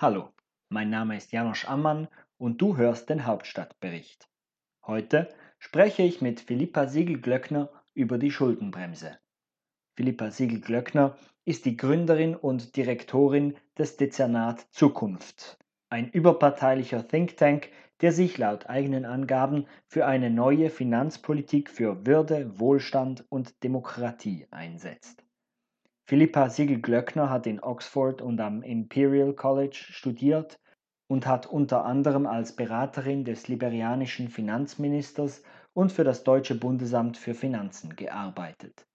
Hallo, mein Name ist Janosch Ammann und du hörst den Hauptstadtbericht. Heute spreche ich mit Philippa Siegel-Glöckner über die Schuldenbremse. Philippa Siegel-Glöckner ist die Gründerin und Direktorin des Dezernat Zukunft, ein überparteilicher Think Tank, der sich laut eigenen Angaben für eine neue Finanzpolitik für Würde, Wohlstand und Demokratie einsetzt. Philippa Siegel-Glöckner hat in Oxford und am Imperial College studiert und hat unter anderem als Beraterin des liberianischen Finanzministers und für das Deutsche Bundesamt für Finanzen gearbeitet.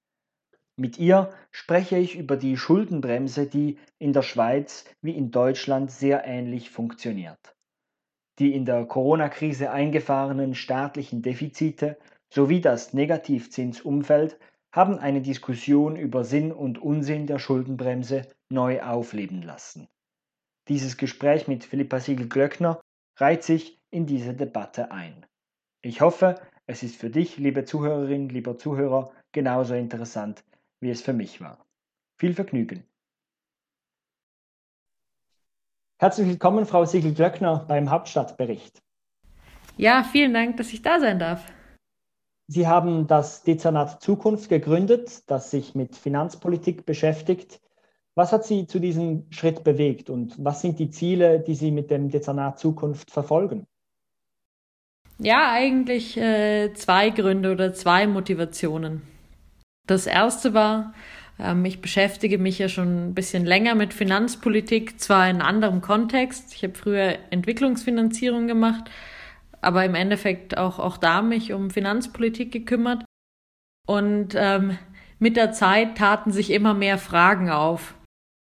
Mit ihr spreche ich über die Schuldenbremse, die in der Schweiz wie in Deutschland sehr ähnlich funktioniert. Die in der Corona-Krise eingefahrenen staatlichen Defizite sowie das Negativzinsumfeld haben eine Diskussion über Sinn und Unsinn der Schuldenbremse neu aufleben lassen. Dieses Gespräch mit Philippa Siegel-Glöckner reiht sich in diese Debatte ein. Ich hoffe, es ist für dich, liebe Zuhörerin, lieber Zuhörer, genauso interessant, wie es für mich war. Viel Vergnügen. Herzlich willkommen, Frau Siegel-Glöckner, beim Hauptstadtbericht. Ja, vielen Dank, dass ich da sein darf. Sie haben das Dezernat Zukunft gegründet, das sich mit Finanzpolitik beschäftigt. Was hat Sie zu diesem Schritt bewegt und was sind die Ziele, die Sie mit dem Dezernat Zukunft verfolgen? Ja, eigentlich äh, zwei Gründe oder zwei Motivationen. Das erste war, ähm, ich beschäftige mich ja schon ein bisschen länger mit Finanzpolitik, zwar in anderem Kontext. Ich habe früher Entwicklungsfinanzierung gemacht, aber im Endeffekt auch, auch da mich um Finanzpolitik gekümmert. Und ähm, mit der Zeit taten sich immer mehr Fragen auf.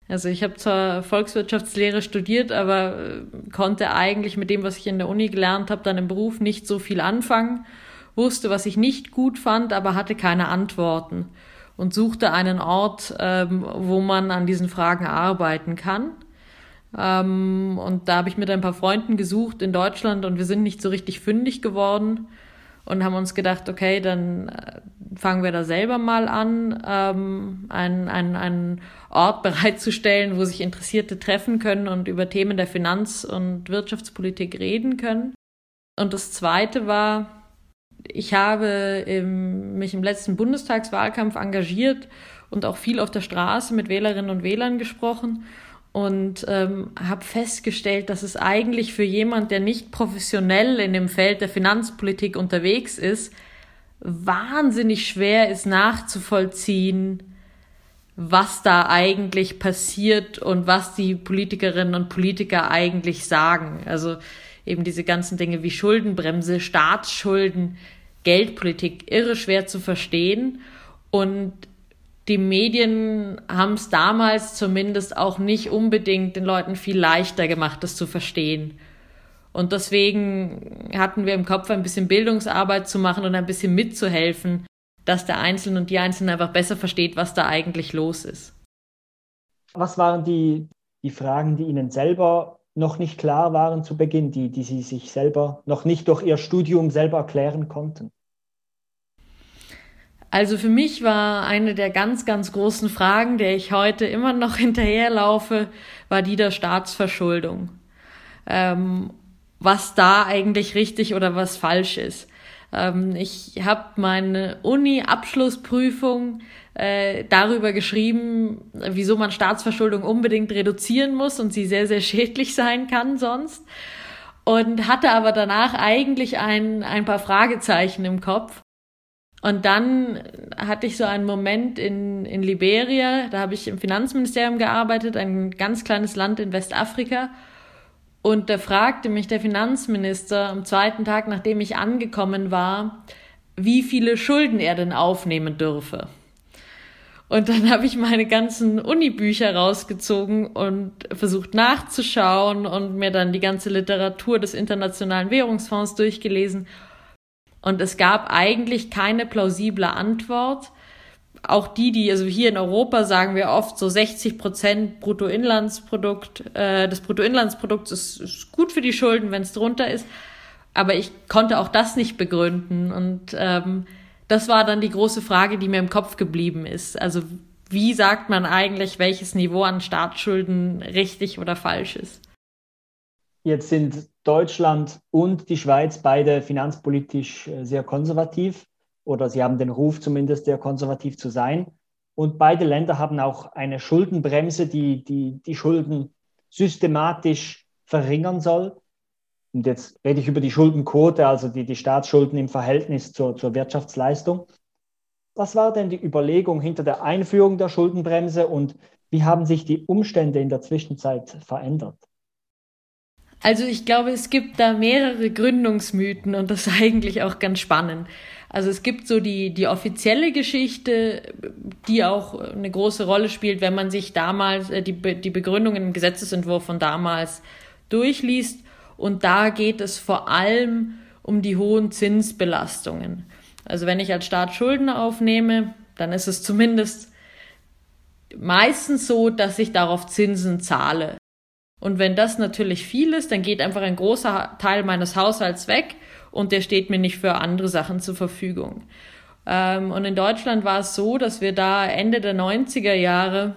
Also ich habe zwar Volkswirtschaftslehre studiert, aber äh, konnte eigentlich mit dem, was ich in der Uni gelernt habe, dann im Beruf nicht so viel anfangen, wusste, was ich nicht gut fand, aber hatte keine Antworten und suchte einen Ort, ähm, wo man an diesen Fragen arbeiten kann. Ähm, und da habe ich mit ein paar Freunden gesucht in Deutschland und wir sind nicht so richtig fündig geworden und haben uns gedacht, okay, dann äh, fangen wir da selber mal an, ähm, einen, einen, einen Ort bereitzustellen, wo sich Interessierte treffen können und über Themen der Finanz- und Wirtschaftspolitik reden können. Und das Zweite war, ich habe im, mich im letzten Bundestagswahlkampf engagiert und auch viel auf der Straße mit Wählerinnen und Wählern gesprochen und ähm, habe festgestellt, dass es eigentlich für jemand, der nicht professionell in dem Feld der Finanzpolitik unterwegs ist, wahnsinnig schwer ist nachzuvollziehen, was da eigentlich passiert und was die Politikerinnen und Politiker eigentlich sagen. Also eben diese ganzen Dinge wie Schuldenbremse, Staatsschulden, Geldpolitik irre schwer zu verstehen und die Medien haben es damals zumindest auch nicht unbedingt den Leuten viel leichter gemacht, das zu verstehen. Und deswegen hatten wir im Kopf ein bisschen Bildungsarbeit zu machen und ein bisschen mitzuhelfen, dass der Einzelne und die Einzelne einfach besser versteht, was da eigentlich los ist. Was waren die, die Fragen, die Ihnen selber noch nicht klar waren zu Beginn, die, die Sie sich selber noch nicht durch Ihr Studium selber erklären konnten? Also für mich war eine der ganz, ganz großen Fragen, der ich heute immer noch hinterherlaufe, war die der Staatsverschuldung. Ähm, was da eigentlich richtig oder was falsch ist. Ähm, ich habe meine Uni-Abschlussprüfung äh, darüber geschrieben, wieso man Staatsverschuldung unbedingt reduzieren muss und sie sehr, sehr schädlich sein kann sonst. Und hatte aber danach eigentlich ein, ein paar Fragezeichen im Kopf und dann hatte ich so einen Moment in, in Liberia, da habe ich im Finanzministerium gearbeitet, ein ganz kleines Land in Westafrika. Und da fragte mich der Finanzminister am zweiten Tag, nachdem ich angekommen war, wie viele Schulden er denn aufnehmen dürfe. Und dann habe ich meine ganzen Unibücher rausgezogen und versucht nachzuschauen und mir dann die ganze Literatur des Internationalen Währungsfonds durchgelesen und es gab eigentlich keine plausible Antwort. Auch die, die, also hier in Europa sagen wir oft so 60 Prozent Bruttoinlandsprodukt, äh, des Bruttoinlandsprodukts ist, ist gut für die Schulden, wenn es drunter ist. Aber ich konnte auch das nicht begründen. Und ähm, das war dann die große Frage, die mir im Kopf geblieben ist. Also wie sagt man eigentlich, welches Niveau an Staatsschulden richtig oder falsch ist? Jetzt sind Deutschland und die Schweiz beide finanzpolitisch äh, sehr konservativ oder sie haben den Ruf zumindest sehr konservativ zu sein. Und beide Länder haben auch eine Schuldenbremse, die die, die Schulden systematisch verringern soll. Und jetzt rede ich über die Schuldenquote, also die, die Staatsschulden im Verhältnis zur, zur Wirtschaftsleistung. Was war denn die Überlegung hinter der Einführung der Schuldenbremse und wie haben sich die Umstände in der Zwischenzeit verändert? Also ich glaube, es gibt da mehrere Gründungsmythen und das ist eigentlich auch ganz spannend. Also es gibt so die, die offizielle Geschichte, die auch eine große Rolle spielt, wenn man sich damals äh, die, die Begründungen im Gesetzesentwurf von damals durchliest. Und da geht es vor allem um die hohen Zinsbelastungen. Also wenn ich als Staat Schulden aufnehme, dann ist es zumindest meistens so, dass ich darauf Zinsen zahle. Und wenn das natürlich viel ist, dann geht einfach ein großer Teil meines Haushalts weg und der steht mir nicht für andere Sachen zur Verfügung. Ähm, und in Deutschland war es so, dass wir da Ende der 90er Jahre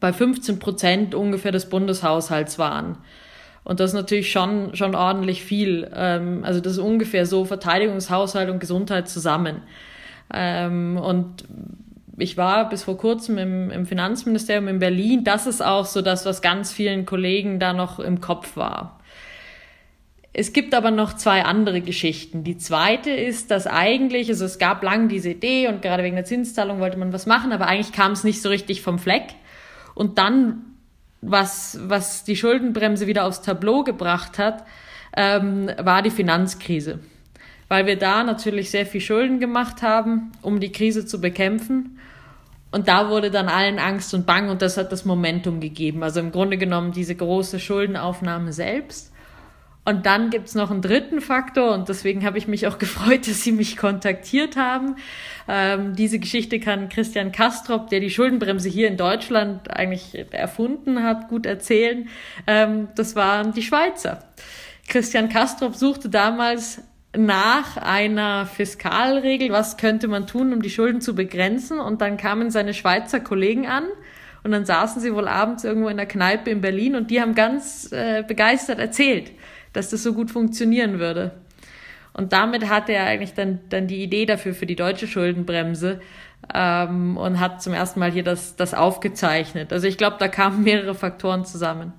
bei 15 Prozent ungefähr des Bundeshaushalts waren. Und das ist natürlich schon, schon ordentlich viel. Ähm, also das ist ungefähr so Verteidigungshaushalt und Gesundheit zusammen. Ähm, und ich war bis vor kurzem im, im Finanzministerium in Berlin. Das ist auch so das, was ganz vielen Kollegen da noch im Kopf war. Es gibt aber noch zwei andere Geschichten. Die zweite ist, dass eigentlich, also es gab lang diese Idee und gerade wegen der Zinszahlung wollte man was machen, aber eigentlich kam es nicht so richtig vom Fleck. Und dann, was, was die Schuldenbremse wieder aufs Tableau gebracht hat, ähm, war die Finanzkrise. Weil wir da natürlich sehr viel Schulden gemacht haben, um die Krise zu bekämpfen. Und da wurde dann allen Angst und Bang und das hat das Momentum gegeben. Also im Grunde genommen diese große Schuldenaufnahme selbst. Und dann gibt's noch einen dritten Faktor und deswegen habe ich mich auch gefreut, dass Sie mich kontaktiert haben. Ähm, diese Geschichte kann Christian Kastrop, der die Schuldenbremse hier in Deutschland eigentlich erfunden hat, gut erzählen. Ähm, das waren die Schweizer. Christian Kastrop suchte damals nach einer Fiskalregel, was könnte man tun, um die Schulden zu begrenzen. Und dann kamen seine Schweizer Kollegen an und dann saßen sie wohl abends irgendwo in der Kneipe in Berlin und die haben ganz äh, begeistert erzählt, dass das so gut funktionieren würde. Und damit hatte er eigentlich dann, dann die Idee dafür für die deutsche Schuldenbremse ähm, und hat zum ersten Mal hier das, das aufgezeichnet. Also ich glaube, da kamen mehrere Faktoren zusammen.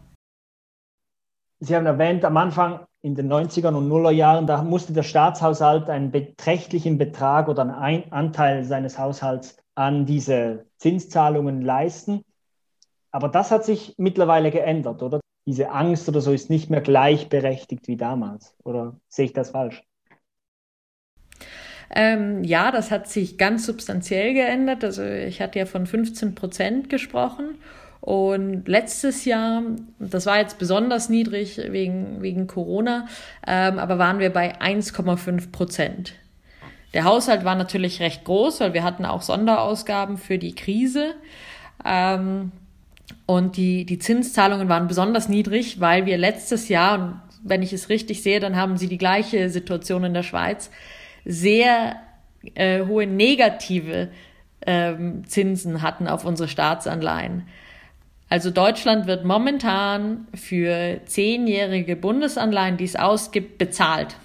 Sie haben erwähnt, am Anfang in den 90er und Nuller Jahren, da musste der Staatshaushalt einen beträchtlichen Betrag oder einen Anteil seines Haushalts an diese Zinszahlungen leisten. Aber das hat sich mittlerweile geändert, oder? Diese Angst oder so ist nicht mehr gleichberechtigt wie damals. Oder sehe ich das falsch? Ähm, ja, das hat sich ganz substanziell geändert. Also ich hatte ja von 15 Prozent gesprochen. Und letztes Jahr, das war jetzt besonders niedrig wegen, wegen Corona, ähm, aber waren wir bei 1,5 Prozent. Der Haushalt war natürlich recht groß, weil wir hatten auch Sonderausgaben für die Krise. Ähm, und die, die Zinszahlungen waren besonders niedrig, weil wir letztes Jahr, und wenn ich es richtig sehe, dann haben sie die gleiche Situation in der Schweiz, sehr äh, hohe negative ähm, Zinsen hatten auf unsere Staatsanleihen. Also Deutschland wird momentan für zehnjährige Bundesanleihen, die es ausgibt, bezahlt.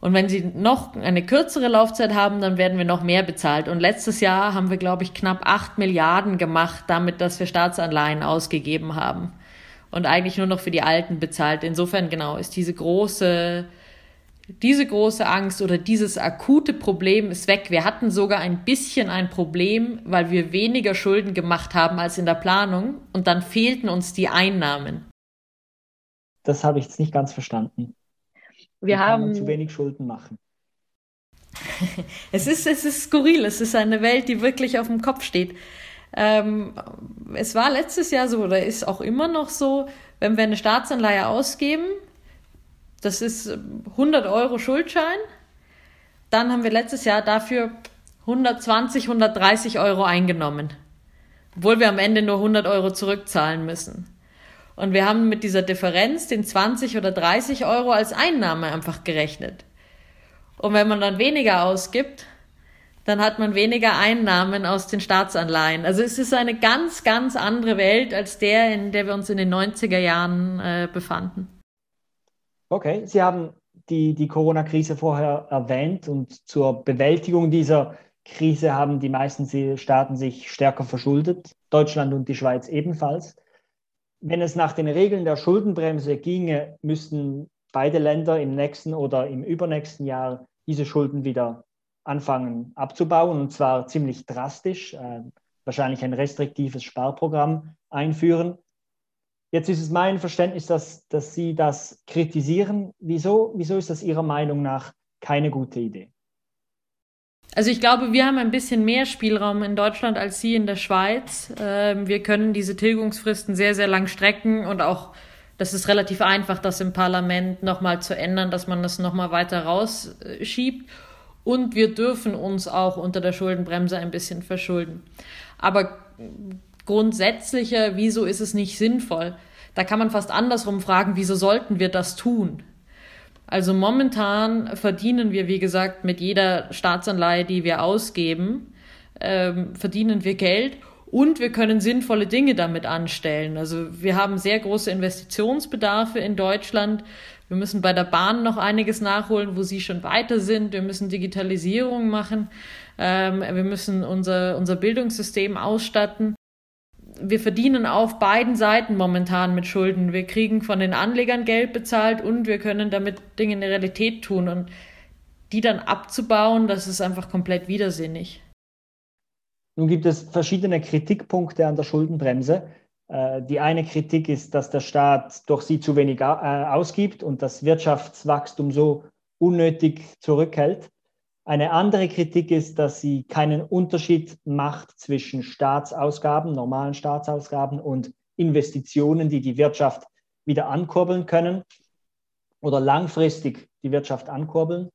Und wenn sie noch eine kürzere Laufzeit haben, dann werden wir noch mehr bezahlt. Und letztes Jahr haben wir, glaube ich, knapp acht Milliarden gemacht, damit, dass wir Staatsanleihen ausgegeben haben. Und eigentlich nur noch für die Alten bezahlt. Insofern, genau, ist diese große diese große Angst oder dieses akute Problem ist weg. Wir hatten sogar ein bisschen ein Problem, weil wir weniger Schulden gemacht haben als in der Planung und dann fehlten uns die Einnahmen. Das habe ich jetzt nicht ganz verstanden. Wir haben zu wenig Schulden machen. es ist es ist skurril. Es ist eine Welt, die wirklich auf dem Kopf steht. Ähm, es war letztes Jahr so oder ist auch immer noch so, wenn wir eine Staatsanleihe ausgeben, das ist 100 Euro Schuldschein. Dann haben wir letztes Jahr dafür 120, 130 Euro eingenommen. Obwohl wir am Ende nur 100 Euro zurückzahlen müssen. Und wir haben mit dieser Differenz den 20 oder 30 Euro als Einnahme einfach gerechnet. Und wenn man dann weniger ausgibt, dann hat man weniger Einnahmen aus den Staatsanleihen. Also es ist eine ganz, ganz andere Welt als der, in der wir uns in den 90er Jahren äh, befanden. Okay, Sie haben die, die Corona-Krise vorher erwähnt und zur Bewältigung dieser Krise haben die meisten Staaten sich stärker verschuldet, Deutschland und die Schweiz ebenfalls. Wenn es nach den Regeln der Schuldenbremse ginge, müssten beide Länder im nächsten oder im übernächsten Jahr diese Schulden wieder anfangen abzubauen und zwar ziemlich drastisch, äh, wahrscheinlich ein restriktives Sparprogramm einführen. Jetzt ist es mein Verständnis, dass, dass Sie das kritisieren. Wieso, wieso ist das Ihrer Meinung nach keine gute Idee? Also ich glaube, wir haben ein bisschen mehr Spielraum in Deutschland als Sie in der Schweiz. Ähm, wir können diese Tilgungsfristen sehr, sehr lang strecken und auch das ist relativ einfach, das im Parlament nochmal zu ändern, dass man das nochmal weiter rausschiebt. Und wir dürfen uns auch unter der Schuldenbremse ein bisschen verschulden. Aber grundsätzlicher, wieso ist es nicht sinnvoll? Da kann man fast andersrum fragen, wieso sollten wir das tun? Also momentan verdienen wir, wie gesagt, mit jeder Staatsanleihe, die wir ausgeben, ähm, verdienen wir Geld und wir können sinnvolle Dinge damit anstellen. Also wir haben sehr große Investitionsbedarfe in Deutschland. Wir müssen bei der Bahn noch einiges nachholen, wo sie schon weiter sind. Wir müssen Digitalisierung machen. Ähm, wir müssen unser, unser Bildungssystem ausstatten. Wir verdienen auf beiden Seiten momentan mit Schulden. Wir kriegen von den Anlegern Geld bezahlt und wir können damit Dinge in der Realität tun. Und die dann abzubauen, das ist einfach komplett widersinnig. Nun gibt es verschiedene Kritikpunkte an der Schuldenbremse. Äh, die eine Kritik ist, dass der Staat durch sie zu wenig äh, ausgibt und das Wirtschaftswachstum so unnötig zurückhält. Eine andere Kritik ist, dass sie keinen Unterschied macht zwischen Staatsausgaben, normalen Staatsausgaben und Investitionen, die die Wirtschaft wieder ankurbeln können oder langfristig die Wirtschaft ankurbeln.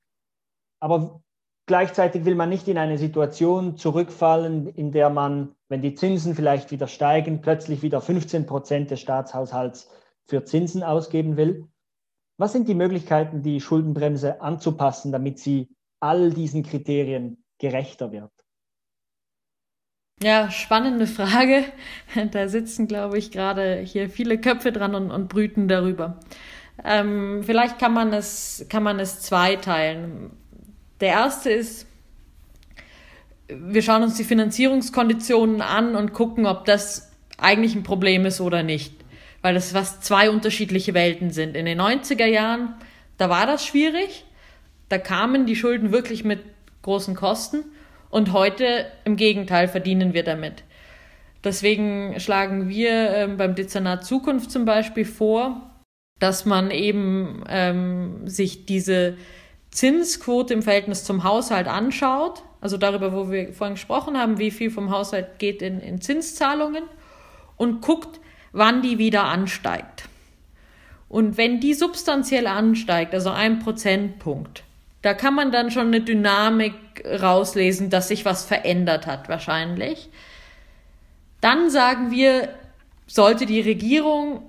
Aber Gleichzeitig will man nicht in eine Situation zurückfallen, in der man, wenn die Zinsen vielleicht wieder steigen, plötzlich wieder 15 Prozent des Staatshaushalts für Zinsen ausgeben will. Was sind die Möglichkeiten, die Schuldenbremse anzupassen, damit sie all diesen Kriterien gerechter wird? Ja, spannende Frage. Da sitzen, glaube ich, gerade hier viele Köpfe dran und, und brüten darüber. Ähm, vielleicht kann man es, kann man es zweiteilen. Der erste ist, wir schauen uns die Finanzierungskonditionen an und gucken, ob das eigentlich ein Problem ist oder nicht. Weil das fast zwei unterschiedliche Welten sind. In den 90er Jahren, da war das schwierig. Da kamen die Schulden wirklich mit großen Kosten. Und heute im Gegenteil verdienen wir damit. Deswegen schlagen wir ähm, beim Dezernat Zukunft zum Beispiel vor, dass man eben ähm, sich diese Zinsquote im Verhältnis zum Haushalt anschaut, also darüber, wo wir vorhin gesprochen haben, wie viel vom Haushalt geht in, in Zinszahlungen und guckt, wann die wieder ansteigt. Und wenn die substanziell ansteigt, also ein Prozentpunkt, da kann man dann schon eine Dynamik rauslesen, dass sich was verändert hat, wahrscheinlich. Dann sagen wir, sollte die Regierung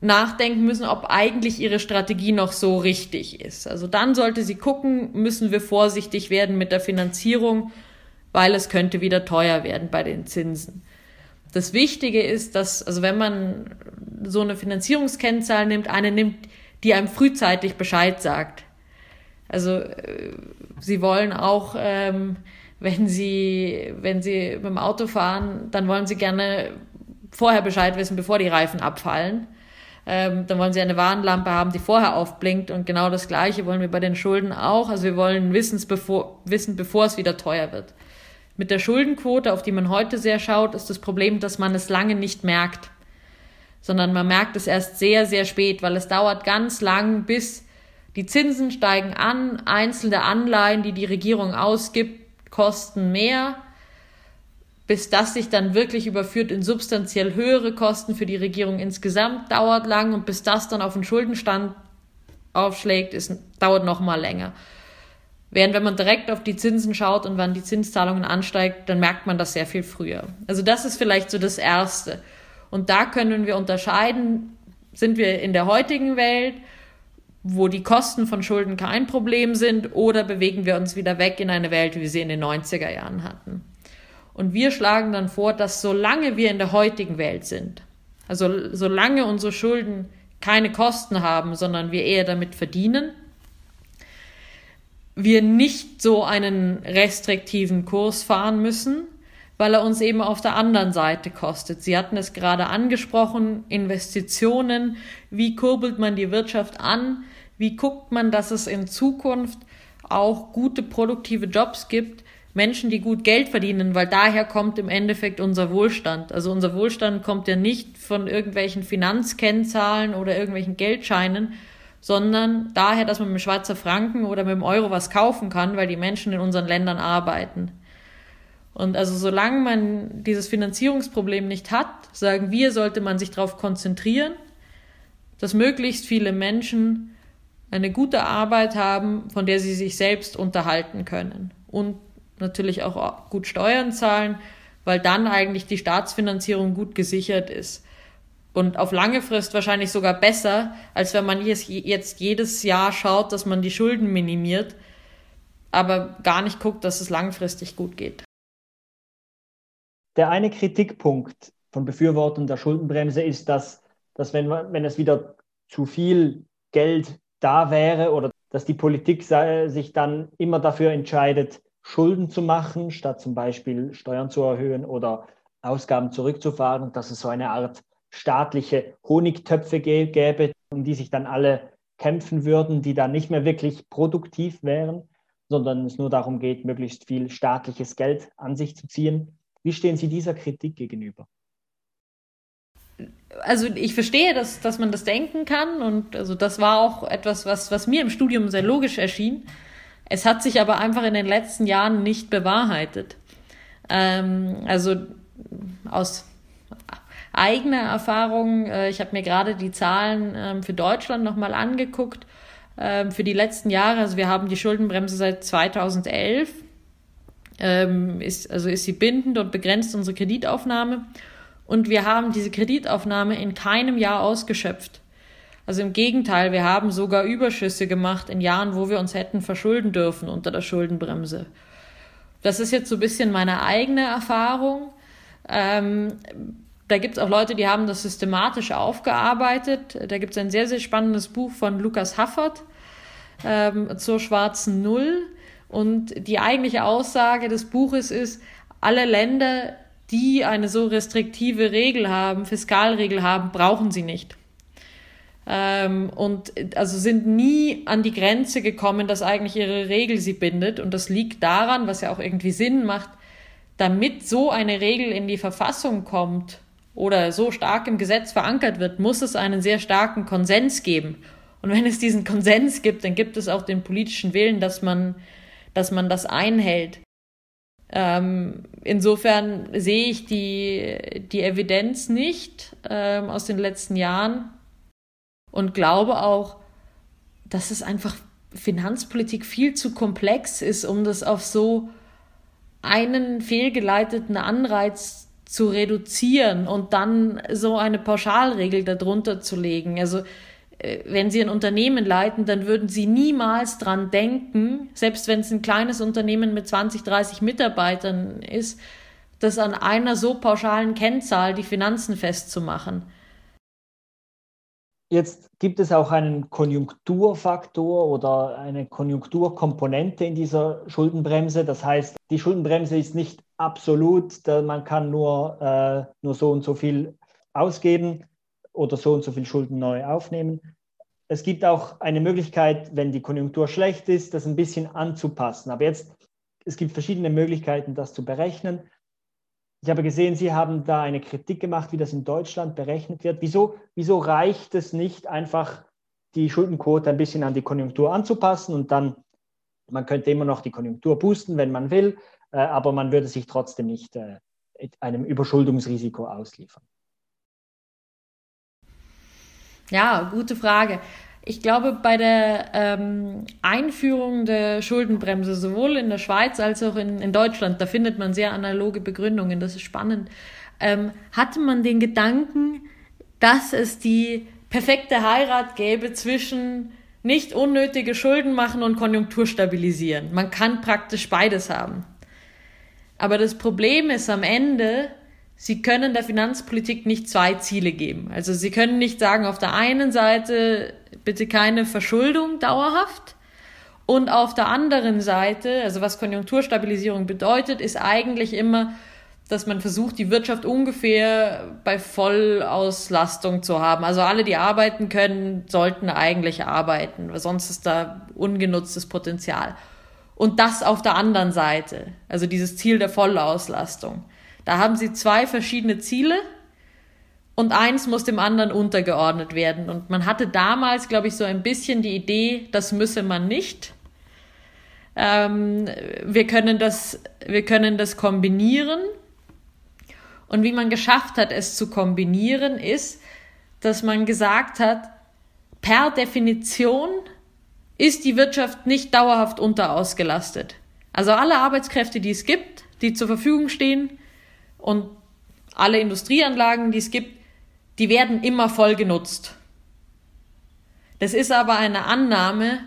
nachdenken müssen, ob eigentlich ihre Strategie noch so richtig ist. Also dann sollte sie gucken, müssen wir vorsichtig werden mit der Finanzierung, weil es könnte wieder teuer werden bei den Zinsen. Das Wichtige ist, dass, also wenn man so eine Finanzierungskennzahl nimmt, eine nimmt, die einem frühzeitig Bescheid sagt. Also äh, sie wollen auch, ähm, wenn sie, wenn sie mit dem Auto fahren, dann wollen sie gerne vorher Bescheid wissen, bevor die Reifen abfallen. Ähm, dann wollen sie eine Warnlampe haben, die vorher aufblinkt. Und genau das Gleiche wollen wir bei den Schulden auch. Also wir wollen Wissens bevor, wissen, bevor es wieder teuer wird. Mit der Schuldenquote, auf die man heute sehr schaut, ist das Problem, dass man es lange nicht merkt, sondern man merkt es erst sehr, sehr spät, weil es dauert ganz lang, bis die Zinsen steigen an, einzelne Anleihen, die die Regierung ausgibt, kosten mehr bis das sich dann wirklich überführt in substanziell höhere Kosten für die Regierung insgesamt, dauert lang und bis das dann auf den Schuldenstand aufschlägt, ist, dauert noch mal länger. Während wenn man direkt auf die Zinsen schaut und wann die Zinszahlungen ansteigt, dann merkt man das sehr viel früher. Also das ist vielleicht so das Erste. Und da können wir unterscheiden, sind wir in der heutigen Welt, wo die Kosten von Schulden kein Problem sind, oder bewegen wir uns wieder weg in eine Welt, wie wir sie in den 90er Jahren hatten. Und wir schlagen dann vor, dass solange wir in der heutigen Welt sind, also solange unsere Schulden keine Kosten haben, sondern wir eher damit verdienen, wir nicht so einen restriktiven Kurs fahren müssen, weil er uns eben auf der anderen Seite kostet. Sie hatten es gerade angesprochen, Investitionen, wie kurbelt man die Wirtschaft an, wie guckt man, dass es in Zukunft auch gute produktive Jobs gibt, Menschen, die gut Geld verdienen, weil daher kommt im Endeffekt unser Wohlstand. Also unser Wohlstand kommt ja nicht von irgendwelchen Finanzkennzahlen oder irgendwelchen Geldscheinen, sondern daher, dass man mit dem Schweizer Franken oder mit dem Euro was kaufen kann, weil die Menschen in unseren Ländern arbeiten. Und also solange man dieses Finanzierungsproblem nicht hat, sagen wir, sollte man sich darauf konzentrieren, dass möglichst viele Menschen eine gute Arbeit haben, von der sie sich selbst unterhalten können. Und natürlich auch gut Steuern zahlen, weil dann eigentlich die Staatsfinanzierung gut gesichert ist. Und auf lange Frist wahrscheinlich sogar besser, als wenn man jetzt jedes Jahr schaut, dass man die Schulden minimiert, aber gar nicht guckt, dass es langfristig gut geht. Der eine Kritikpunkt von Befürwortern der Schuldenbremse ist, dass, dass wenn, wenn es wieder zu viel Geld da wäre oder dass die Politik sich dann immer dafür entscheidet, Schulden zu machen, statt zum Beispiel Steuern zu erhöhen oder Ausgaben zurückzufahren, dass es so eine Art staatliche Honigtöpfe gäbe, um die sich dann alle kämpfen würden, die dann nicht mehr wirklich produktiv wären, sondern es nur darum geht, möglichst viel staatliches Geld an sich zu ziehen. Wie stehen Sie dieser Kritik gegenüber? Also ich verstehe, dass, dass man das denken kann und also das war auch etwas, was, was mir im Studium sehr logisch erschien. Es hat sich aber einfach in den letzten Jahren nicht bewahrheitet. Ähm, also aus eigener Erfahrung, äh, ich habe mir gerade die Zahlen ähm, für Deutschland nochmal angeguckt, ähm, für die letzten Jahre, also wir haben die Schuldenbremse seit 2011 ähm, ist, also ist sie bindend und begrenzt unsere Kreditaufnahme. Und wir haben diese Kreditaufnahme in keinem Jahr ausgeschöpft. Also im Gegenteil, wir haben sogar Überschüsse gemacht in Jahren, wo wir uns hätten verschulden dürfen unter der Schuldenbremse. Das ist jetzt so ein bisschen meine eigene Erfahrung. Ähm, da gibt es auch Leute, die haben das systematisch aufgearbeitet. Da gibt es ein sehr, sehr spannendes Buch von Lukas Haffert ähm, zur schwarzen Null. Und die eigentliche Aussage des Buches ist, alle Länder, die eine so restriktive Regel haben, Fiskalregel haben, brauchen sie nicht. Ähm, und also sind nie an die Grenze gekommen, dass eigentlich ihre Regel sie bindet. Und das liegt daran, was ja auch irgendwie Sinn macht, damit so eine Regel in die Verfassung kommt oder so stark im Gesetz verankert wird, muss es einen sehr starken Konsens geben. Und wenn es diesen Konsens gibt, dann gibt es auch den politischen Willen, dass man dass man das einhält. Ähm, insofern sehe ich die, die Evidenz nicht ähm, aus den letzten Jahren und glaube auch, dass es einfach Finanzpolitik viel zu komplex ist, um das auf so einen fehlgeleiteten Anreiz zu reduzieren und dann so eine Pauschalregel darunter zu legen. Also wenn Sie ein Unternehmen leiten, dann würden Sie niemals dran denken, selbst wenn es ein kleines Unternehmen mit 20, 30 Mitarbeitern ist, das an einer so pauschalen Kennzahl die Finanzen festzumachen. Jetzt gibt es auch einen Konjunkturfaktor oder eine Konjunkturkomponente in dieser Schuldenbremse. Das heißt, die Schuldenbremse ist nicht absolut, man kann nur, äh, nur so und so viel ausgeben, oder so und so viel Schulden neu aufnehmen. Es gibt auch eine Möglichkeit, wenn die Konjunktur schlecht ist, das ein bisschen anzupassen. Aber jetzt, es gibt verschiedene Möglichkeiten, das zu berechnen. Ich habe gesehen, Sie haben da eine Kritik gemacht, wie das in Deutschland berechnet wird. Wieso, wieso reicht es nicht, einfach die Schuldenquote ein bisschen an die Konjunktur anzupassen und dann, man könnte immer noch die Konjunktur boosten, wenn man will, äh, aber man würde sich trotzdem nicht äh, einem Überschuldungsrisiko ausliefern. Ja, gute Frage. Ich glaube, bei der ähm, Einführung der Schuldenbremse, sowohl in der Schweiz als auch in, in Deutschland, da findet man sehr analoge Begründungen, das ist spannend, ähm, hatte man den Gedanken, dass es die perfekte Heirat gäbe zwischen nicht unnötige Schulden machen und Konjunktur stabilisieren. Man kann praktisch beides haben. Aber das Problem ist am Ende, Sie können der Finanzpolitik nicht zwei Ziele geben. Also Sie können nicht sagen, auf der einen Seite bitte keine Verschuldung dauerhaft und auf der anderen Seite, also was Konjunkturstabilisierung bedeutet, ist eigentlich immer, dass man versucht, die Wirtschaft ungefähr bei Vollauslastung zu haben. Also alle, die arbeiten können, sollten eigentlich arbeiten, weil sonst ist da ungenutztes Potenzial. Und das auf der anderen Seite, also dieses Ziel der Vollauslastung. Da haben sie zwei verschiedene Ziele und eins muss dem anderen untergeordnet werden. Und man hatte damals, glaube ich, so ein bisschen die Idee, das müsse man nicht. Ähm, wir, können das, wir können das kombinieren. Und wie man geschafft hat, es zu kombinieren, ist, dass man gesagt hat, per Definition ist die Wirtschaft nicht dauerhaft unterausgelastet. Also alle Arbeitskräfte, die es gibt, die zur Verfügung stehen und alle Industrieanlagen, die es gibt, die werden immer voll genutzt. Das ist aber eine Annahme,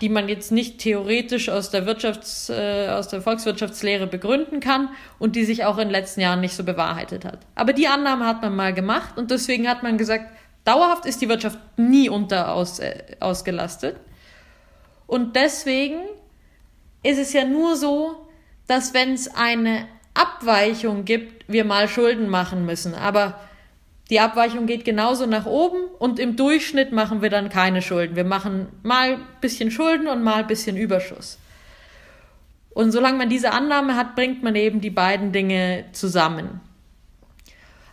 die man jetzt nicht theoretisch aus der Wirtschafts-, äh, aus der Volkswirtschaftslehre begründen kann und die sich auch in den letzten Jahren nicht so bewahrheitet hat. Aber die Annahme hat man mal gemacht und deswegen hat man gesagt, dauerhaft ist die Wirtschaft nie unter aus, äh, ausgelastet. Und deswegen ist es ja nur so, dass wenn es eine Abweichung gibt, wir mal Schulden machen müssen. Aber die Abweichung geht genauso nach oben und im Durchschnitt machen wir dann keine Schulden. Wir machen mal ein bisschen Schulden und mal ein bisschen Überschuss. Und solange man diese Annahme hat, bringt man eben die beiden Dinge zusammen.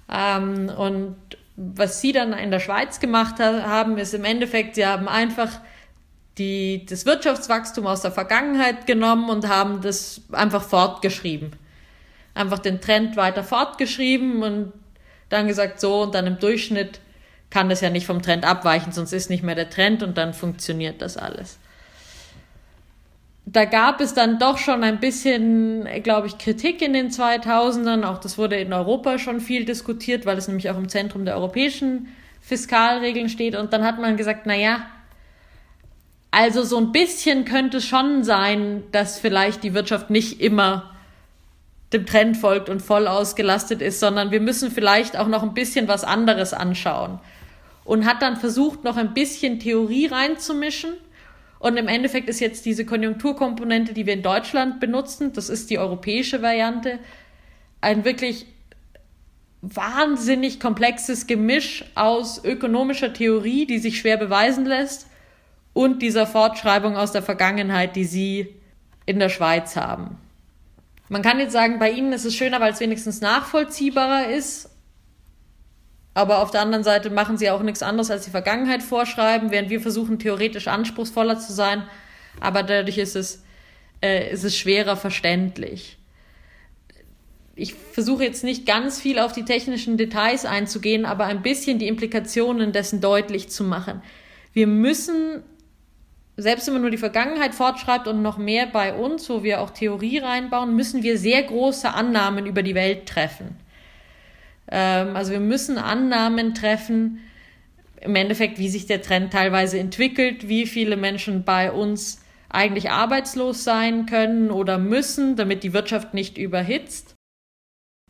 Ähm, und was sie dann in der Schweiz gemacht haben, ist im Endeffekt, sie haben einfach die, das Wirtschaftswachstum aus der Vergangenheit genommen und haben das einfach fortgeschrieben. Einfach den Trend weiter fortgeschrieben und dann gesagt, so und dann im Durchschnitt kann das ja nicht vom Trend abweichen, sonst ist nicht mehr der Trend und dann funktioniert das alles. Da gab es dann doch schon ein bisschen, glaube ich, Kritik in den 2000ern. Auch das wurde in Europa schon viel diskutiert, weil es nämlich auch im Zentrum der europäischen Fiskalregeln steht. Und dann hat man gesagt, na ja, also so ein bisschen könnte es schon sein, dass vielleicht die Wirtschaft nicht immer dem Trend folgt und voll ausgelastet ist, sondern wir müssen vielleicht auch noch ein bisschen was anderes anschauen. Und hat dann versucht, noch ein bisschen Theorie reinzumischen. Und im Endeffekt ist jetzt diese Konjunkturkomponente, die wir in Deutschland benutzen, das ist die europäische Variante, ein wirklich wahnsinnig komplexes Gemisch aus ökonomischer Theorie, die sich schwer beweisen lässt, und dieser Fortschreibung aus der Vergangenheit, die sie in der Schweiz haben. Man kann jetzt sagen, bei ihnen ist es schöner, weil es wenigstens nachvollziehbarer ist. Aber auf der anderen Seite machen sie auch nichts anderes als die Vergangenheit vorschreiben, während wir versuchen, theoretisch anspruchsvoller zu sein. Aber dadurch ist es, äh, ist es schwerer verständlich. Ich versuche jetzt nicht ganz viel auf die technischen Details einzugehen, aber ein bisschen die Implikationen dessen deutlich zu machen. Wir müssen selbst wenn man nur die Vergangenheit fortschreibt und noch mehr bei uns, wo wir auch Theorie reinbauen, müssen wir sehr große Annahmen über die Welt treffen. Ähm, also wir müssen Annahmen treffen, im Endeffekt, wie sich der Trend teilweise entwickelt, wie viele Menschen bei uns eigentlich arbeitslos sein können oder müssen, damit die Wirtschaft nicht überhitzt.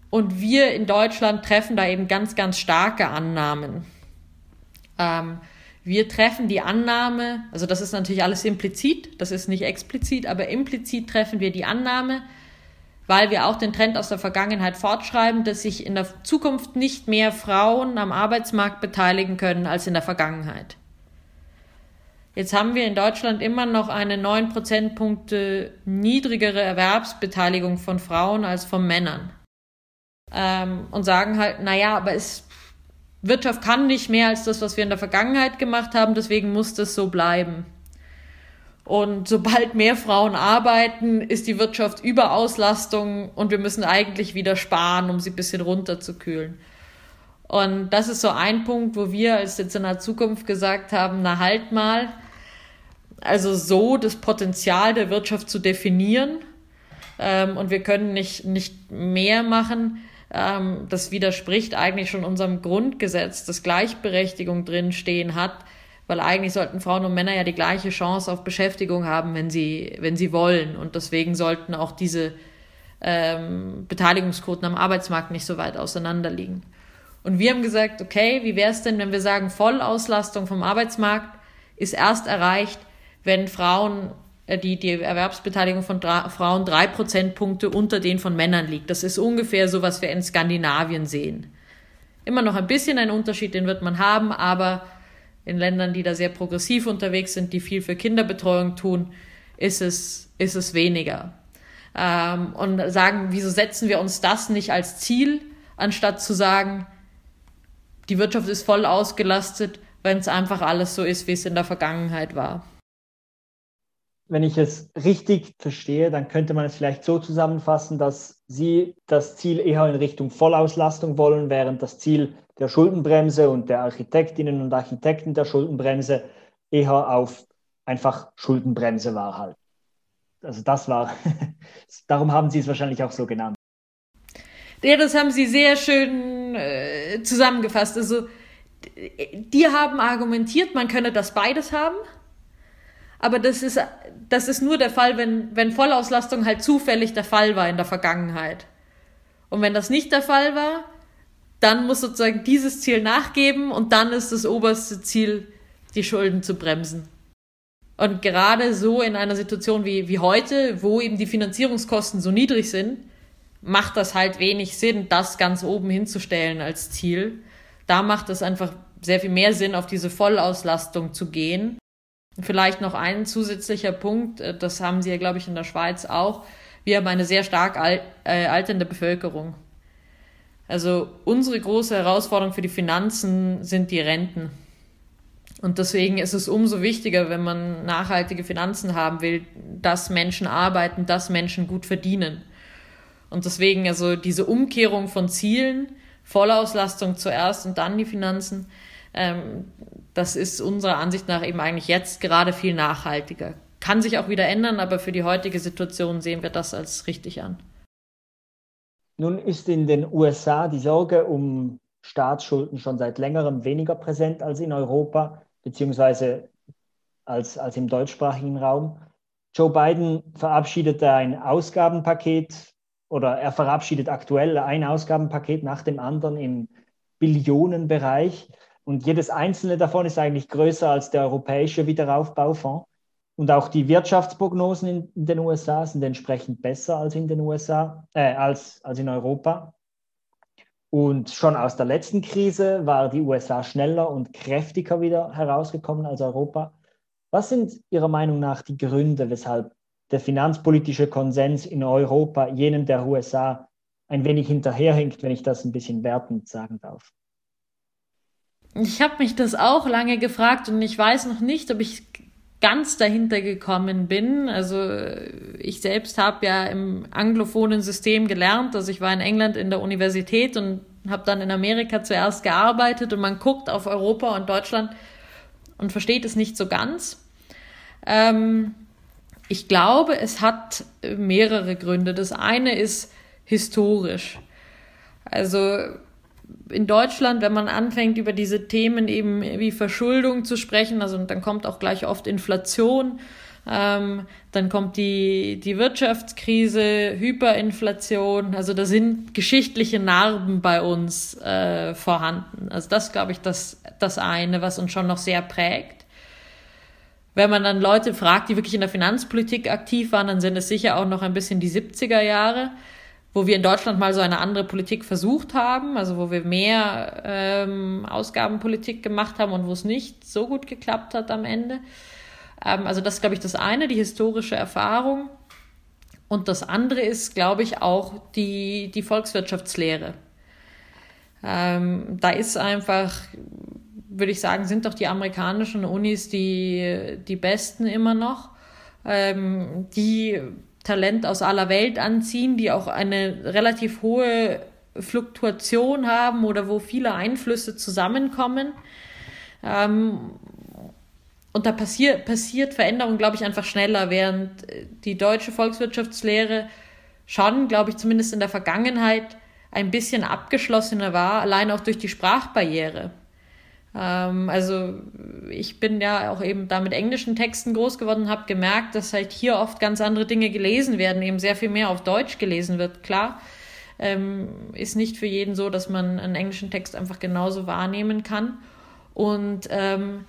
Und wir in Deutschland treffen da eben ganz, ganz starke Annahmen. Ähm, wir treffen die Annahme, also das ist natürlich alles implizit, das ist nicht explizit, aber implizit treffen wir die Annahme, weil wir auch den Trend aus der Vergangenheit fortschreiben, dass sich in der Zukunft nicht mehr Frauen am Arbeitsmarkt beteiligen können als in der Vergangenheit. Jetzt haben wir in Deutschland immer noch eine 9 Prozentpunkte niedrigere Erwerbsbeteiligung von Frauen als von Männern. Ähm, und sagen halt, naja, aber es Wirtschaft kann nicht mehr als das, was wir in der Vergangenheit gemacht haben, deswegen muss das so bleiben. Und sobald mehr Frauen arbeiten, ist die Wirtschaft über Auslastung und wir müssen eigentlich wieder sparen, um sie ein bisschen runterzukühlen. Und das ist so ein Punkt, wo wir als jetzt in der Zukunft gesagt haben, na halt mal, also so das Potenzial der Wirtschaft zu definieren. Ähm, und wir können nicht, nicht mehr machen ähm, das widerspricht eigentlich schon unserem Grundgesetz, das Gleichberechtigung drin stehen hat, weil eigentlich sollten Frauen und Männer ja die gleiche Chance auf Beschäftigung haben, wenn sie, wenn sie wollen. Und deswegen sollten auch diese ähm, Beteiligungsquoten am Arbeitsmarkt nicht so weit auseinander liegen. Und wir haben gesagt, okay, wie wäre es denn, wenn wir sagen, Vollauslastung vom Arbeitsmarkt ist erst erreicht, wenn Frauen die, die Erwerbsbeteiligung von drei, Frauen drei Prozentpunkte unter den von Männern liegt. Das ist ungefähr so, was wir in Skandinavien sehen. Immer noch ein bisschen ein Unterschied, den wird man haben, aber in Ländern, die da sehr progressiv unterwegs sind, die viel für Kinderbetreuung tun, ist es, ist es weniger. Ähm, und sagen, wieso setzen wir uns das nicht als Ziel, anstatt zu sagen, die Wirtschaft ist voll ausgelastet, wenn es einfach alles so ist, wie es in der Vergangenheit war wenn ich es richtig verstehe, dann könnte man es vielleicht so zusammenfassen, dass Sie das Ziel eher in Richtung Vollauslastung wollen, während das Ziel der Schuldenbremse und der Architektinnen und Architekten der Schuldenbremse eher auf einfach Schuldenbremse war halt. Also das war, darum haben Sie es wahrscheinlich auch so genannt. Ja, das haben Sie sehr schön äh, zusammengefasst. Also die haben argumentiert, man könne das beides haben aber das ist, das ist nur der Fall, wenn, wenn Vollauslastung halt zufällig der Fall war in der Vergangenheit. Und wenn das nicht der Fall war, dann muss sozusagen dieses Ziel nachgeben und dann ist das oberste Ziel, die Schulden zu bremsen. Und gerade so in einer Situation wie, wie heute, wo eben die Finanzierungskosten so niedrig sind, macht das halt wenig Sinn, das ganz oben hinzustellen als Ziel. Da macht es einfach sehr viel mehr Sinn, auf diese Vollauslastung zu gehen Vielleicht noch ein zusätzlicher Punkt, äh, das haben Sie ja, glaube ich, in der Schweiz auch. Wir haben eine sehr stark alt, äh, alternde Bevölkerung. Also unsere große Herausforderung für die Finanzen sind die Renten. Und deswegen ist es umso wichtiger, wenn man nachhaltige Finanzen haben will, dass Menschen arbeiten, dass Menschen gut verdienen. Und deswegen also diese Umkehrung von Zielen, Vollauslastung zuerst und dann die Finanzen, ähm, das ist unserer Ansicht nach eben eigentlich jetzt gerade viel nachhaltiger. Kann sich auch wieder ändern, aber für die heutige Situation sehen wir das als richtig an. Nun ist in den USA die Sorge um Staatsschulden schon seit längerem weniger präsent als in Europa, beziehungsweise als, als im deutschsprachigen Raum. Joe Biden verabschiedete ein Ausgabenpaket oder er verabschiedet aktuell ein Ausgabenpaket nach dem anderen im Billionenbereich. Und jedes einzelne davon ist eigentlich größer als der europäische Wiederaufbaufonds. Und auch die Wirtschaftsprognosen in, den USA sind entsprechend besser als in den USA, äh, als, als in Europa. Und schon aus der letzten Krise war die USA schneller und kräftiger wieder herausgekommen als Europa. Was sind Ihrer Meinung nach die Gründe, weshalb der finanzpolitische Konsens in Europa jenen der USA ein wenig hinterherhinkt, wenn ich das ein bisschen wertend sagen darf? Ich habe mich das auch lange gefragt und ich weiß noch nicht, ob ich ganz dahinter gekommen bin. Also ich selbst habe ja im anglophonen System gelernt. Also ich war in England in der Universität und habe dann in Amerika zuerst gearbeitet und man guckt auf Europa und Deutschland und versteht es nicht so ganz. Ähm, ich glaube, es hat mehrere Gründe. Das eine ist historisch. Also in Deutschland, wenn man anfängt, über diese Themen eben wie Verschuldung zu sprechen, also dann kommt auch gleich oft Inflation, ähm, dann kommt die, die Wirtschaftskrise, Hyperinflation, also da sind geschichtliche Narben bei uns äh, vorhanden. Also das, glaube ich, das, das eine, was uns schon noch sehr prägt. Wenn man dann Leute fragt, die wirklich in der Finanzpolitik aktiv waren, dann sind es sicher auch noch ein bisschen die 70er Jahre wo wir in Deutschland mal so eine andere Politik versucht haben, also wo wir mehr ähm, Ausgabenpolitik gemacht haben und wo es nicht so gut geklappt hat am Ende. Ähm, also das ist, glaube ich, das eine, die historische Erfahrung. Und das andere ist, glaube ich, auch die, die Volkswirtschaftslehre. Ähm, da ist einfach, würde ich sagen, sind doch die amerikanischen Unis die, die besten immer noch. Ähm, die Talent aus aller Welt anziehen, die auch eine relativ hohe Fluktuation haben oder wo viele Einflüsse zusammenkommen. Ähm, und da passiert, passiert Veränderung, glaube ich, einfach schneller, während die deutsche Volkswirtschaftslehre schon, glaube ich, zumindest in der Vergangenheit ein bisschen abgeschlossener war, allein auch durch die Sprachbarriere. Ähm, also ich bin ja auch eben da mit englischen Texten groß geworden und habe gemerkt, dass halt hier oft ganz andere Dinge gelesen werden, eben sehr viel mehr auf Deutsch gelesen wird. Klar, ähm, ist nicht für jeden so, dass man einen englischen Text einfach genauso wahrnehmen kann. Und ähm,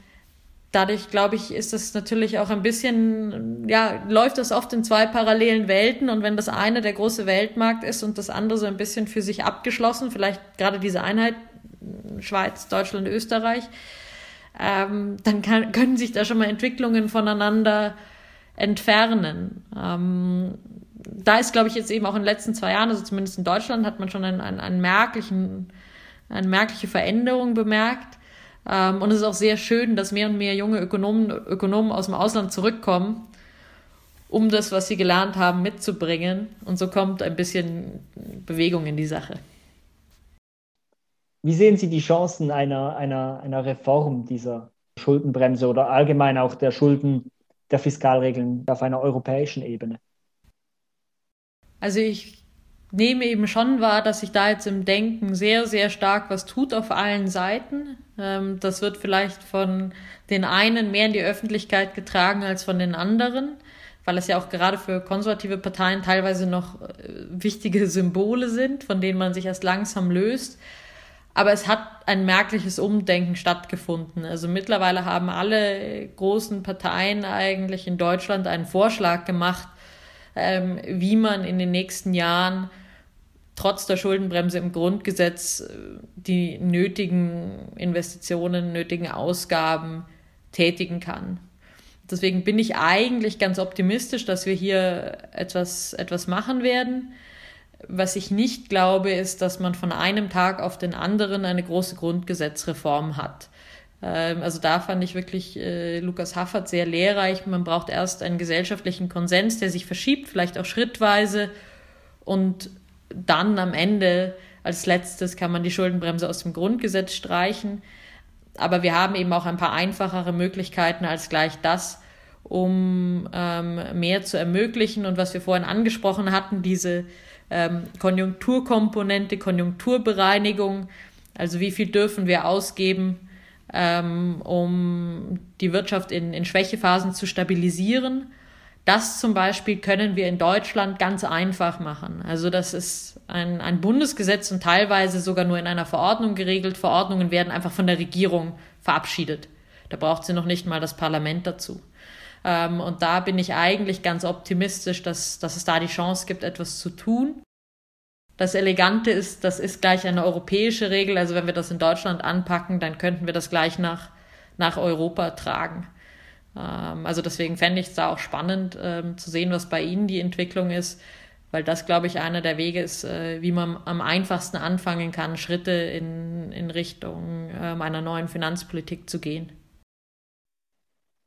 dadurch, glaube ich, ist das natürlich auch ein bisschen, ja, läuft das oft in zwei parallelen Welten. Und wenn das eine der große Weltmarkt ist und das andere so ein bisschen für sich abgeschlossen, vielleicht gerade diese Einheit Schweiz, Deutschland, Österreich, ähm, dann kann, können sich da schon mal Entwicklungen voneinander entfernen. Ähm, da ist, glaube ich, jetzt eben auch in den letzten zwei Jahren, also zumindest in Deutschland, hat man schon einen, einen, einen merklichen, eine merkliche Veränderung bemerkt. Ähm, und es ist auch sehr schön, dass mehr und mehr junge Ökonomen, Ökonomen aus dem Ausland zurückkommen, um das, was sie gelernt haben, mitzubringen. Und so kommt ein bisschen Bewegung in die Sache. Wie sehen Sie die Chancen einer, einer, einer Reform dieser Schuldenbremse oder allgemein auch der Schulden, der Fiskalregeln auf einer europäischen Ebene? Also ich nehme eben schon wahr, dass sich da jetzt im Denken sehr, sehr stark was tut auf allen Seiten. Ähm, das wird vielleicht von den einen mehr in die Öffentlichkeit getragen als von den anderen, weil es ja auch gerade für konservative Parteien teilweise noch äh, wichtige Symbole sind, von denen man sich erst langsam löst. Aber es hat ein merkliches Umdenken stattgefunden. Also mittlerweile haben alle großen Parteien eigentlich in Deutschland einen Vorschlag gemacht, ähm, wie man in den nächsten Jahren trotz der Schuldenbremse im Grundgesetz äh, die nötigen Investitionen, nötigen Ausgaben tätigen kann. Deswegen bin ich eigentlich ganz optimistisch, dass wir hier etwas, etwas machen werden. Was ich nicht glaube, ist, dass man von einem Tag auf den anderen eine große Grundgesetzreform hat. Ähm, also da fand ich wirklich äh, Lukas Haffert sehr lehrreich. Man braucht erst einen gesellschaftlichen Konsens, der sich verschiebt, vielleicht auch schrittweise. Und dann am Ende als letztes kann man die Schuldenbremse aus dem Grundgesetz streichen. Aber wir haben eben auch ein paar einfachere Möglichkeiten als gleich das, um ähm, mehr zu ermöglichen. Und was wir vorhin angesprochen hatten, diese ähm, Konjunkturkomponente, Konjunkturbereinigung, also wie viel dürfen wir ausgeben, ähm, um die Wirtschaft in, in Schwächephasen zu stabilisieren. Das zum Beispiel können wir in Deutschland ganz einfach machen. Also das ist ein, ein Bundesgesetz und teilweise sogar nur in einer Verordnung geregelt. Verordnungen werden einfach von der Regierung verabschiedet. Da braucht sie noch nicht mal das Parlament dazu. Ähm, und da bin ich eigentlich ganz optimistisch, dass, dass es da die Chance gibt, etwas zu tun. Das Elegante ist, das ist gleich eine europäische Regel. Also wenn wir das in Deutschland anpacken, dann könnten wir das gleich nach, nach Europa tragen. Ähm, also deswegen fände ich es da auch spannend ähm, zu sehen, was bei Ihnen die Entwicklung ist, weil das, glaube ich, einer der Wege ist, äh, wie man am einfachsten anfangen kann, Schritte in, in Richtung ähm, einer neuen Finanzpolitik zu gehen.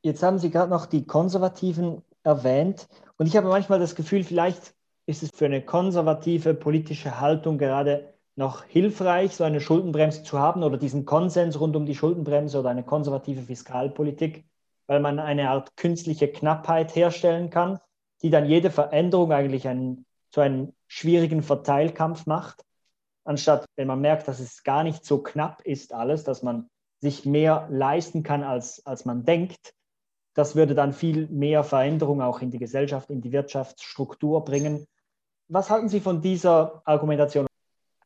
Jetzt haben Sie gerade noch die Konservativen erwähnt. Und ich habe manchmal das Gefühl, vielleicht ist es für eine konservative politische Haltung gerade noch hilfreich, so eine Schuldenbremse zu haben oder diesen Konsens rund um die Schuldenbremse oder eine konservative Fiskalpolitik, weil man eine Art künstliche Knappheit herstellen kann, die dann jede Veränderung eigentlich einen, zu einem schwierigen Verteilkampf macht, anstatt wenn man merkt, dass es gar nicht so knapp ist alles, dass man sich mehr leisten kann, als, als man denkt, das würde dann viel mehr Veränderung auch in die Gesellschaft, in die Wirtschaftsstruktur bringen. Was halten Sie von dieser Argumentation?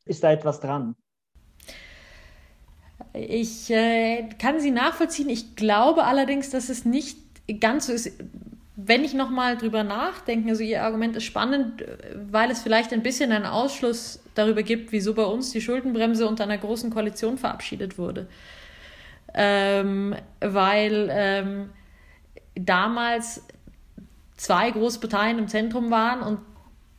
Ist da etwas dran? Ich äh, kann sie nachvollziehen. Ich glaube allerdings, dass es nicht ganz so ist. Wenn ich nochmal drüber nachdenke, also Ihr Argument ist spannend, weil es vielleicht ein bisschen einen Ausschluss darüber gibt, wieso bei uns die Schuldenbremse unter einer großen Koalition verabschiedet wurde. Ähm, weil ähm, damals zwei Großparteien im Zentrum waren und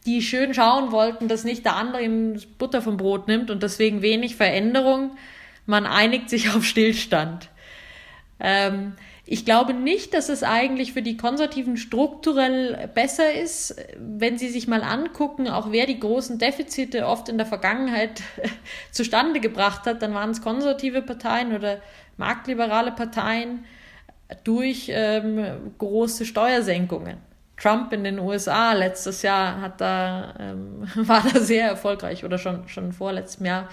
die schön schauen wollten, dass nicht der andere ihm Butter vom Brot nimmt und deswegen wenig Veränderung. Man einigt sich auf Stillstand. Ähm, ich glaube nicht, dass es eigentlich für die Konservativen strukturell besser ist, wenn sie sich mal angucken, auch wer die großen Defizite oft in der Vergangenheit zustande gebracht hat, dann waren es konservative Parteien oder marktliberale Parteien durch ähm, große Steuersenkungen. Trump in den USA letztes Jahr hat da, ähm, war da sehr erfolgreich oder schon, schon vorletztem Jahr.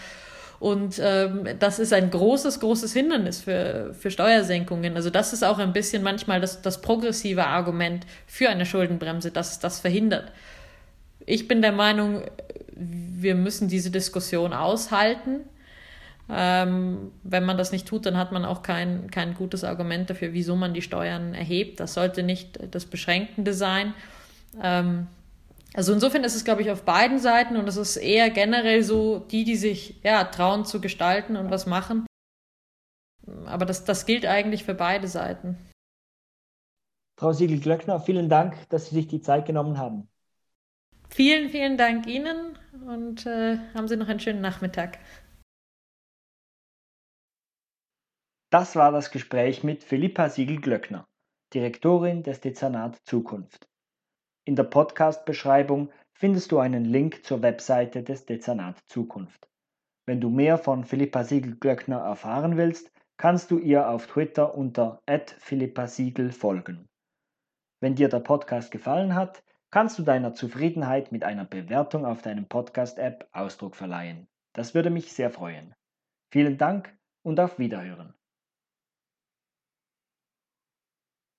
Und ähm, das ist ein großes, großes Hindernis für, für Steuersenkungen. Also das ist auch ein bisschen manchmal das, das progressive Argument für eine Schuldenbremse, dass es das verhindert. Ich bin der Meinung, wir müssen diese Diskussion aushalten. Ähm, wenn man das nicht tut, dann hat man auch kein, kein gutes Argument dafür, wieso man die Steuern erhebt. Das sollte nicht das Beschränkende sein. Ähm, also insofern ist es, glaube ich, auf beiden Seiten und es ist eher generell so, die, die sich ja, trauen zu gestalten und was machen. Aber das, das gilt eigentlich für beide Seiten. Frau Siegel-Glöckner, vielen Dank, dass Sie sich die Zeit genommen haben. Vielen, vielen Dank Ihnen und äh, haben Sie noch einen schönen Nachmittag. Das war das Gespräch mit Philippa Siegel-Glöckner, Direktorin des Dezernat Zukunft. In der Podcast-Beschreibung findest du einen Link zur Webseite des Dezernat Zukunft. Wenn du mehr von Philippa Siegel-Glöckner erfahren willst, kannst du ihr auf Twitter unter @philippa_siegel folgen. Wenn dir der Podcast gefallen hat, kannst du deiner Zufriedenheit mit einer Bewertung auf deinem Podcast-App Ausdruck verleihen. Das würde mich sehr freuen. Vielen Dank und auf Wiederhören.